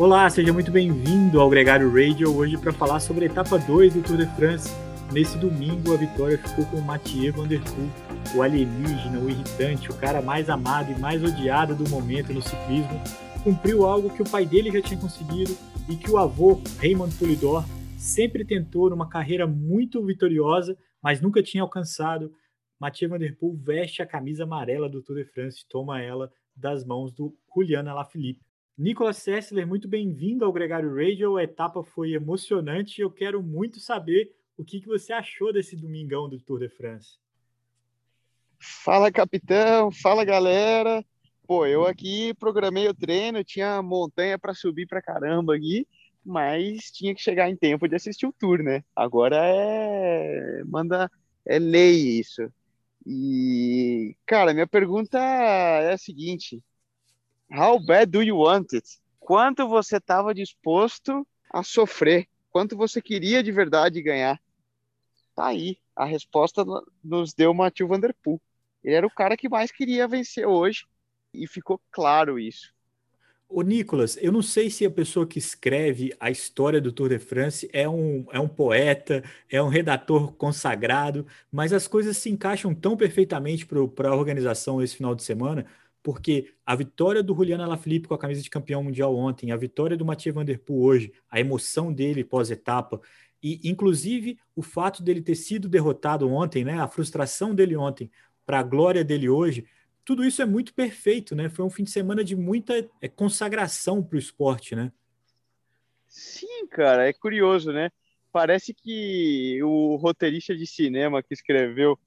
Olá, seja muito bem-vindo ao Gregário Radio, hoje para falar sobre a etapa 2 do Tour de France. Nesse domingo, a vitória ficou com o Mathieu Van Der Poel, o alienígena, o irritante, o cara mais amado e mais odiado do momento no ciclismo. Cumpriu algo que o pai dele já tinha conseguido e que o avô, Raymond Poulidor, sempre tentou numa carreira muito vitoriosa, mas nunca tinha alcançado. Mathieu Van Der Poel veste a camisa amarela do Tour de France e toma ela das mãos do Julian Alaphilippe. Nicolas Sessler, muito bem-vindo ao Gregário Radio. A etapa foi emocionante e eu quero muito saber o que, que você achou desse domingão do Tour de France. Fala, capitão. Fala, galera. Pô, eu aqui programei o treino, tinha montanha para subir para caramba aqui, mas tinha que chegar em tempo de assistir o tour, né? Agora é manda é lei isso. E cara, minha pergunta é a seguinte: How bad do you want it? Quanto você estava disposto a sofrer? Quanto você queria de verdade ganhar? Tá aí. A resposta nos deu Mathieu Van Der Poel. Ele era o cara que mais queria vencer hoje e ficou claro isso. O Nicolas, eu não sei se a pessoa que escreve a história do Tour de France é um, é um poeta, é um redator consagrado, mas as coisas se encaixam tão perfeitamente para a organização esse final de semana, porque a vitória do Juliano Alaphilippe com a camisa de campeão mundial ontem, a vitória do Mathieu Van Der Poel hoje, a emoção dele pós-etapa, e inclusive o fato dele ter sido derrotado ontem, né, a frustração dele ontem para a glória dele hoje, tudo isso é muito perfeito, né? Foi um fim de semana de muita é, consagração para o esporte, né? Sim, cara, é curioso, né? Parece que o roteirista de cinema que escreveu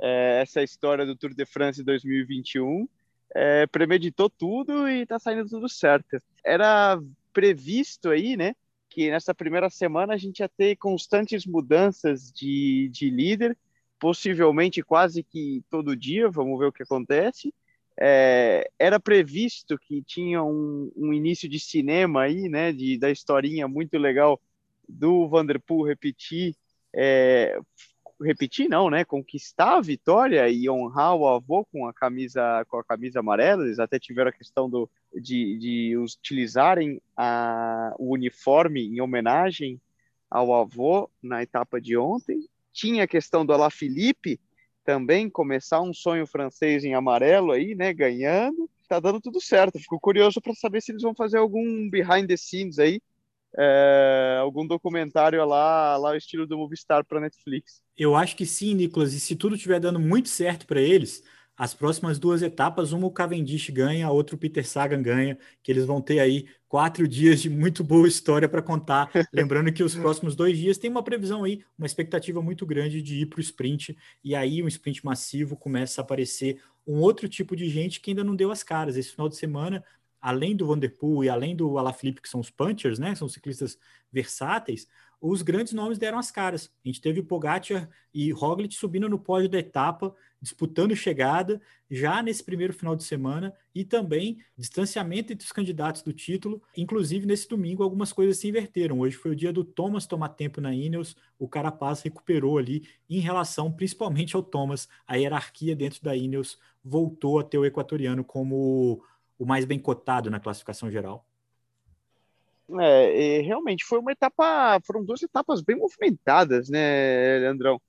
é, essa história do Tour de France 2021 é, premeditou tudo e tá saindo tudo certo. Era previsto aí, né, que nessa primeira semana a gente ia ter constantes mudanças de, de líder, possivelmente quase que todo dia, vamos ver o que acontece. É, era previsto que tinha um, um, início de cinema aí, né, de, da historinha muito legal do Vanderpool repetir é, repetir não, né? Conquistar a vitória e honrar o avô com a camisa com a camisa amarela. Eles até tiveram a questão do, de, de utilizarem a, o uniforme em homenagem ao avô na etapa de ontem. Tinha a questão do Alaphilippe também começar um sonho francês em amarelo aí, né? Ganhando. Tá dando tudo certo. Fico curioso para saber se eles vão fazer algum behind the scenes aí é, algum documentário lá, lá o estilo do Movistar para Netflix. Eu acho que sim, Nicolas. E se tudo estiver dando muito certo para eles, as próximas duas etapas, uma o Cavendish ganha, a outra o Peter Sagan ganha, que eles vão ter aí quatro dias de muito boa história para contar. Lembrando que os próximos dois dias tem uma previsão aí, uma expectativa muito grande de ir para o sprint, e aí um sprint massivo começa a aparecer um outro tipo de gente que ainda não deu as caras. Esse final de semana além do Vanderpool e além do Alaphilippe, que são os punchers, né, são ciclistas versáteis, os grandes nomes deram as caras. A gente teve Pogacar e Roglic subindo no pódio da etapa, disputando chegada já nesse primeiro final de semana e também distanciamento entre os candidatos do título. Inclusive, nesse domingo, algumas coisas se inverteram. Hoje foi o dia do Thomas tomar tempo na Ineos, o Carapaz recuperou ali em relação principalmente ao Thomas. A hierarquia dentro da Ineos voltou a ter o equatoriano como o mais bem cotado na classificação geral. É, realmente foi uma etapa, foram duas etapas bem movimentadas, né, Leandrão?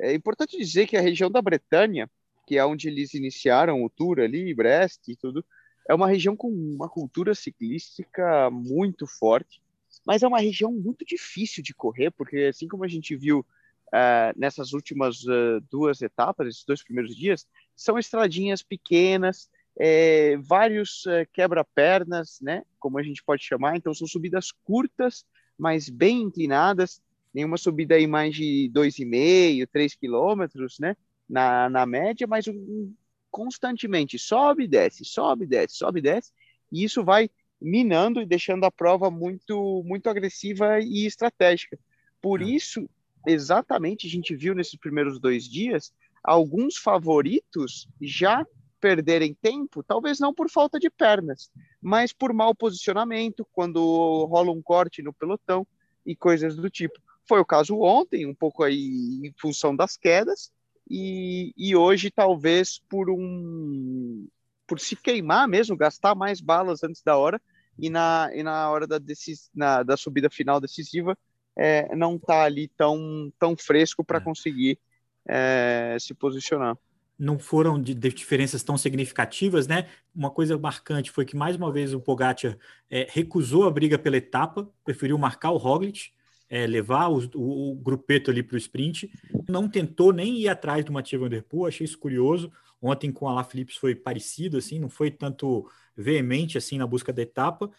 É importante dizer que a região da Bretanha, que é onde eles iniciaram o tour ali, Brest e tudo, é uma região com uma cultura ciclística muito forte, mas é uma região muito difícil de correr, porque assim como a gente viu uh, nessas últimas uh, duas etapas, esses dois primeiros dias, são estradinhas pequenas, é, vários é, quebra-pernas, né, como a gente pode chamar. Então, são subidas curtas, mas bem inclinadas. Nenhuma subida aí mais de 2,5, 3 quilômetros, né, na, na média, mas um, constantemente sobe, desce, sobe, desce, sobe, desce. E isso vai minando e deixando a prova muito, muito agressiva e estratégica. Por é. isso, exatamente, a gente viu nesses primeiros dois dias alguns favoritos já perderem tempo, talvez não por falta de pernas, mas por mau posicionamento, quando rola um corte no pelotão e coisas do tipo. Foi o caso ontem, um pouco aí em função das quedas, e, e hoje talvez por um por se queimar mesmo, gastar mais balas antes da hora, e na, e na hora da, decis, na, da subida final decisiva é, não está ali tão, tão fresco para é. conseguir é, se posicionar. Não foram de, de, diferenças tão significativas, né? Uma coisa marcante foi que mais uma vez o Pogacar é, recusou a briga pela etapa, preferiu marcar o Roglic, é, levar o, o, grupeto ali para o sprint, não tentou nem ir atrás do Mathieu Van Der Poel, achei isso curioso. Ontem com a La Philips foi parecido, assim, não foi tanto veemente assim na busca da etapa.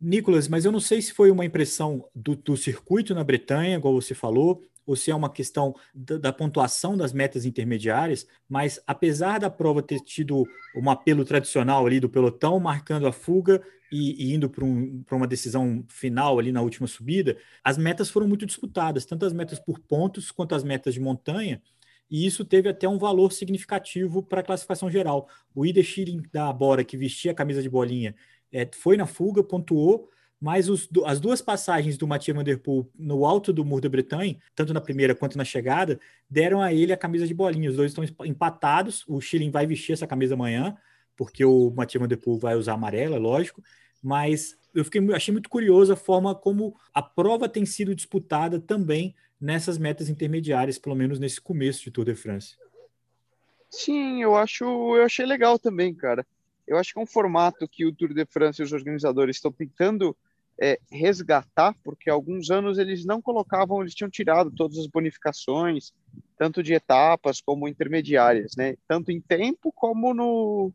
Nicolas, mas eu não sei se foi uma impressão do, do circuito na Bretanha, igual você falou, ou se é uma questão da, da, pontuação das metas intermediárias, mas apesar da prova ter tido um apelo tradicional ali do pelotão marcando a fuga e, e indo para um, uma decisão final ali na última subida, as metas foram muito disputadas, tanto as metas por pontos quanto as metas de montanha, e isso teve até um valor significativo para a classificação geral. O Ida Schilling da Bora, que vestia a camisa de bolinha, é, foi na fuga, pontuou, mas os, as duas passagens do Mathieu Van Der Poel no alto do Muro da Bretanha, tanto na primeira quanto na chegada, deram a ele a camisa de bolinha. Os dois estão empatados. O Schilling vai vestir essa camisa amanhã, porque o Mathieu Van Der Poel vai usar amarela, lógico. Mas eu fiquei, achei muito curioso a forma como a prova tem sido disputada também nessas metas intermediárias, pelo menos nesse começo de Tour de France. Sim, eu acho, eu achei legal também, cara. Eu acho que é um formato que o Tour de France e os organizadores estão tentando é, resgatar, porque alguns anos eles não colocavam, eles tinham tirado todas as bonificações, tanto de etapas como intermediárias, né? Tanto em tempo como no,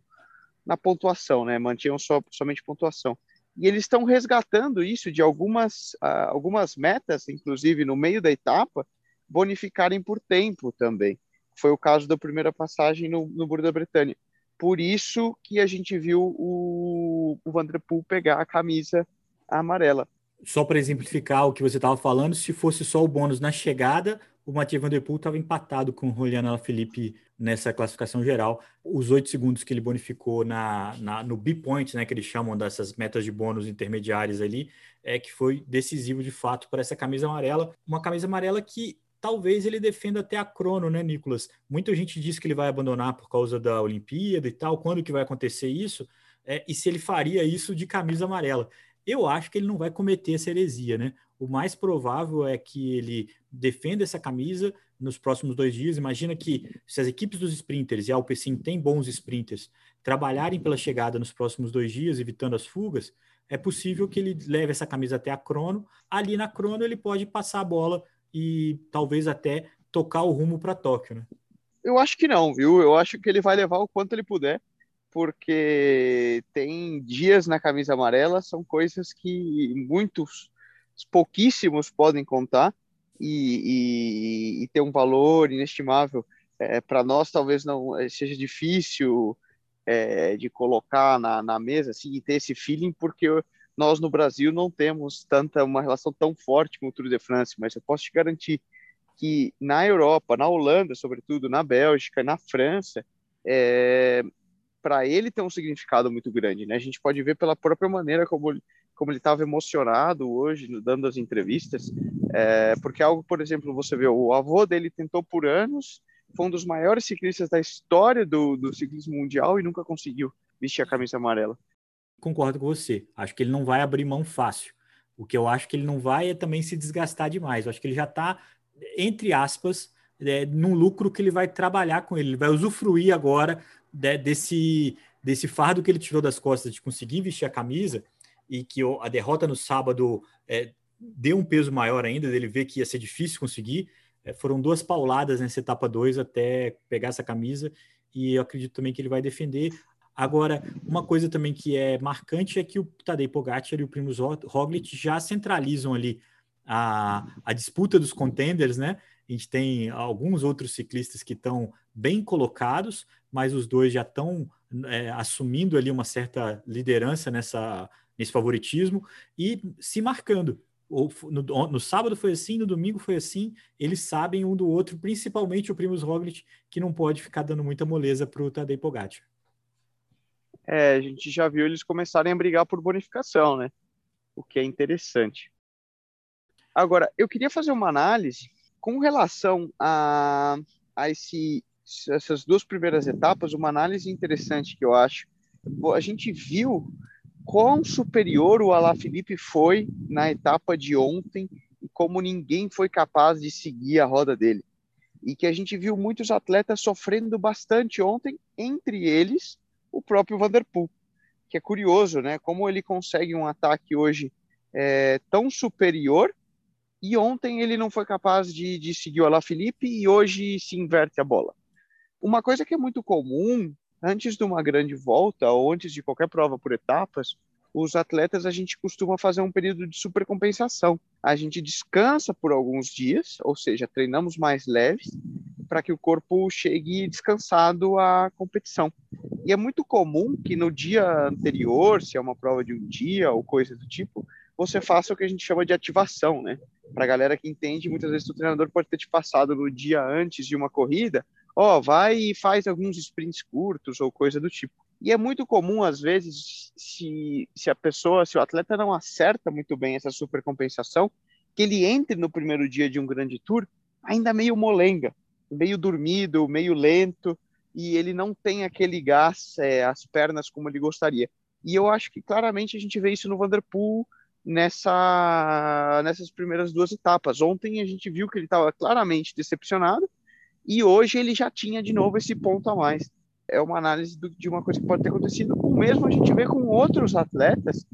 na pontuação, né? Mantinham só, somente pontuação. E eles estão resgatando isso de algumas, uh, algumas metas, inclusive no meio da etapa, bonificarem por tempo também. Foi o caso da primeira passagem no, no Burro da Bretanha. Por isso que a gente viu o, o Vanderpool pegar a camisa amarela. Só para exemplificar o que você estava falando, se fosse só o bônus na chegada, o Mathieu Van Der Poel estava empatado com o Juliano Felipe nessa classificação geral. Os oito segundos que ele bonificou na, na no B-point, né, que eles chamam dessas metas de bônus intermediárias ali, é que foi decisivo de fato para essa camisa amarela. Uma camisa amarela que talvez ele defenda até a crono, né, Nicolas? Muita gente diz que ele vai abandonar por causa da Olimpíada e tal. Quando que vai acontecer isso? É, e se ele faria isso de camisa amarela? Eu acho que ele não vai cometer essa heresia, né? o mais provável é que ele defenda essa camisa nos próximos dois dias. Imagina que se as equipes dos sprinters e a Alpecin têm bons sprinters trabalharem pela chegada nos próximos dois dias, evitando as fugas, é possível que ele leve essa camisa até a crono. Ali na crono ele pode passar a bola e talvez até tocar o rumo para Tóquio, né? Eu acho que não, viu? Eu acho que ele vai levar o quanto ele puder, porque tem dias na camisa amarela, são coisas que muitos pouquíssimos podem contar e, e, e ter um valor inestimável. É, Para nós, talvez não é, seja difícil é, de colocar na, na mesa assim, e ter esse feeling, porque nós no Brasil não temos tanta uma relação tão forte com o Tour de France, mas eu posso te garantir que na Europa, na Holanda, sobretudo, na Bélgica, na França, é, para ele tem um significado muito grande, né? A gente pode ver pela própria maneira como como ele estava emocionado hoje, dando as entrevistas, é, porque algo, por exemplo, você vê, o avô dele tentou por anos, foi um dos maiores ciclistas da história do, do ciclismo mundial e nunca conseguiu vestir a camisa amarela. Concordo com você. Acho que ele não vai abrir mão fácil. O que eu acho que ele não vai é também se desgastar demais. Eu acho que ele já está, entre aspas, é, num lucro que ele vai trabalhar com ele. Ele vai usufruir agora de, desse, desse fardo que ele tirou das costas de conseguir vestir a camisa e que a derrota no sábado é, deu um peso maior ainda, dele ver que ia ser difícil conseguir. É, foram duas pauladas nessa etapa 2 até pegar essa camisa, e eu acredito também que ele vai defender. Agora, uma coisa também que é marcante é que o Tadej Pogacar e o Primoz Roglic já centralizam ali a, a disputa dos contenders, né? A gente tem alguns outros ciclistas que estão bem colocados, mas os dois já estão é, assumindo ali uma certa liderança nessa, nesse favoritismo e se marcando. No, no, sábado foi assim, no domingo foi assim. Eles sabem um do outro, principalmente o Primus Roglic, que não pode ficar dando muita moleza para o Tadej Pogacar. É, a gente já viu eles começarem a brigar por bonificação, né? O que é interessante. Agora, eu queria fazer uma análise com relação a, a esse, essas duas primeiras etapas, uma análise interessante que eu acho. A gente viu quão superior o Alaphilippe foi na etapa de ontem e como ninguém foi capaz de seguir a roda dele. E que a gente viu muitos atletas sofrendo bastante ontem, entre eles o próprio Vanderpool, que é curioso, né? Como ele consegue um ataque hoje é, tão superior e ontem ele não foi capaz de, de seguir o Alaphilippe e hoje se inverte a bola. Uma coisa que é muito comum antes de uma grande volta ou antes de qualquer prova por etapas, os atletas a gente costuma fazer um período de supercompensação. A gente descansa por alguns dias, ou seja, treinamos mais leves para que o corpo chegue descansado à competição. E é muito comum que no dia anterior, se é uma prova de um dia ou coisa do tipo, você faça o que a gente chama de ativação, né? Para a galera que entende, muitas vezes o treinador pode ter te passado no dia antes de uma corrida, ó, oh, vai e faz alguns sprints curtos ou coisa do tipo. E é muito comum, às vezes, se, se a pessoa, se o atleta não acerta muito bem essa supercompensação, que ele entre no primeiro dia de um grande tour ainda meio molenga, meio dormido, meio lento, e ele não tem aquele gás, é, as pernas como ele gostaria. E eu acho que claramente a gente vê isso no Vanderpool nessa, nessas primeiras duas etapas. Ontem a gente viu que ele estava claramente decepcionado, e hoje ele já tinha de novo esse ponto a mais é uma análise do, de uma coisa que pode ter acontecido. O mesmo a gente vê com outros atletas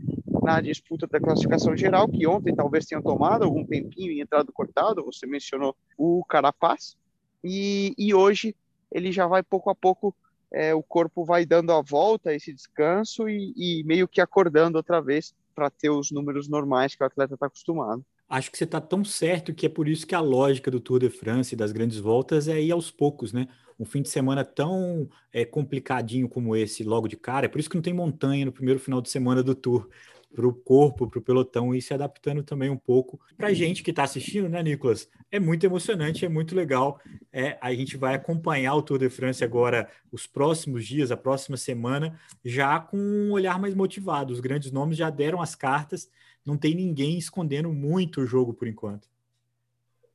na disputa da classificação geral, que ontem talvez tenham tomado algum tempinho e entrado cortado. Você mencionou o Carapaz, e, e hoje ele já vai pouco a pouco, é, o corpo vai dando a volta a esse descanso e, e meio que acordando outra vez para ter os números normais que o atleta está acostumado acho que você está tão certo que é por isso que a lógica do Tour de France e das grandes voltas é ir aos poucos, né? Um fim de semana tão é, complicadinho como esse, logo de cara, é por isso que não tem montanha no primeiro final de semana do Tour, para o corpo, para o pelotão, e se adaptando também um pouco. Para a gente que está assistindo, né, Nicolas? É muito emocionante, é muito legal. É, a gente vai acompanhar o Tour de France agora, os próximos dias, a próxima semana, já com um olhar mais motivado. Os grandes nomes já deram as cartas não tem ninguém escondendo muito o jogo por enquanto.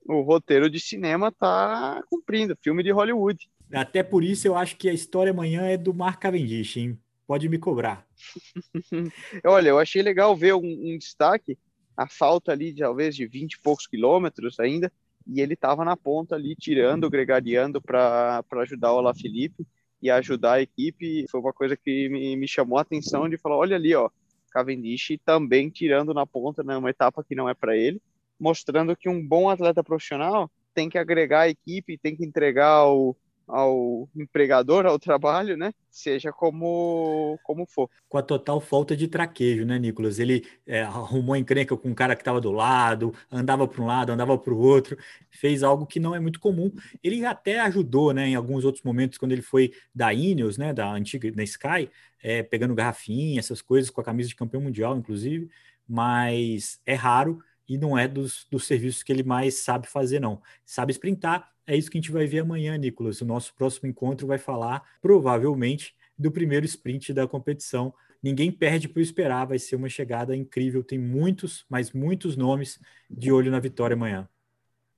O roteiro de cinema tá cumprindo, filme de Hollywood. Até por isso eu acho que a história amanhã é do Mark Cavendish, hein? Pode me cobrar. Olha, eu achei legal ver um, um, destaque, a falta ali de talvez de 20 e poucos quilômetros ainda, e ele estava na ponta ali tirando, gregariando para ajudar o La Felipe e ajudar a equipe. Foi uma coisa que me, me chamou a atenção de falar, olha ali, ó, Cavendish também tirando na ponta, né, uma etapa que não é para ele, mostrando que um bom atleta profissional tem que agregar a equipe, tem que entregar ao, ao empregador, ao trabalho, né? Seja como, como for. Com a total falta de traquejo, né, Nicolas? Ele é, arrumou encrenca com um cara que estava do lado, andava para um lado, andava para o outro, fez algo que não é muito comum. Ele até ajudou, né, em alguns outros momentos, quando ele foi da Ineos, né, da antiga, da Sky, é, pegando garrafinha, essas coisas, com a camisa de campeão mundial, inclusive, mas é raro e não é dos, dos serviços que ele mais sabe fazer, não. Sabe sprintar, é isso que a gente vai ver amanhã, Nicolas. O nosso próximo encontro vai falar, provavelmente, do primeiro sprint da competição. Ninguém perde por esperar, vai ser uma chegada incrível. Tem muitos, mas muitos nomes de olho na vitória amanhã.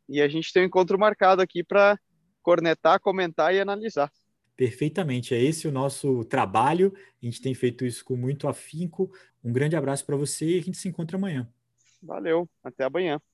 E a gente tem um encontro marcado aqui para cornetar, comentar e analisar. Perfeitamente, é esse o nosso trabalho. A gente tem feito isso com muito afinco. Um grande abraço para você e a gente se encontra amanhã. Valeu, até amanhã.